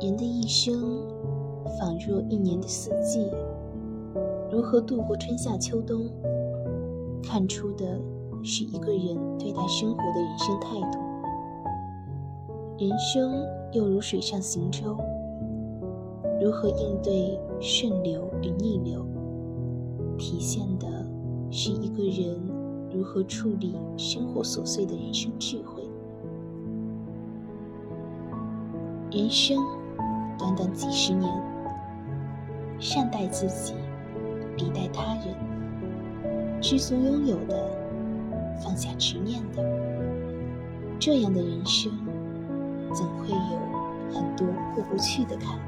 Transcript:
人的一生仿若一年的四季，如何度过春夏秋冬，看出的是一个人对待生活的人生态度。人生又如水上行舟，如何应对顺流与逆流，体现的是一个人如何处理生活琐碎的人生智慧。人生短短几十年善待自己比待他人知足拥有的放下执念的。这样的人生怎会有很多过不去的坎。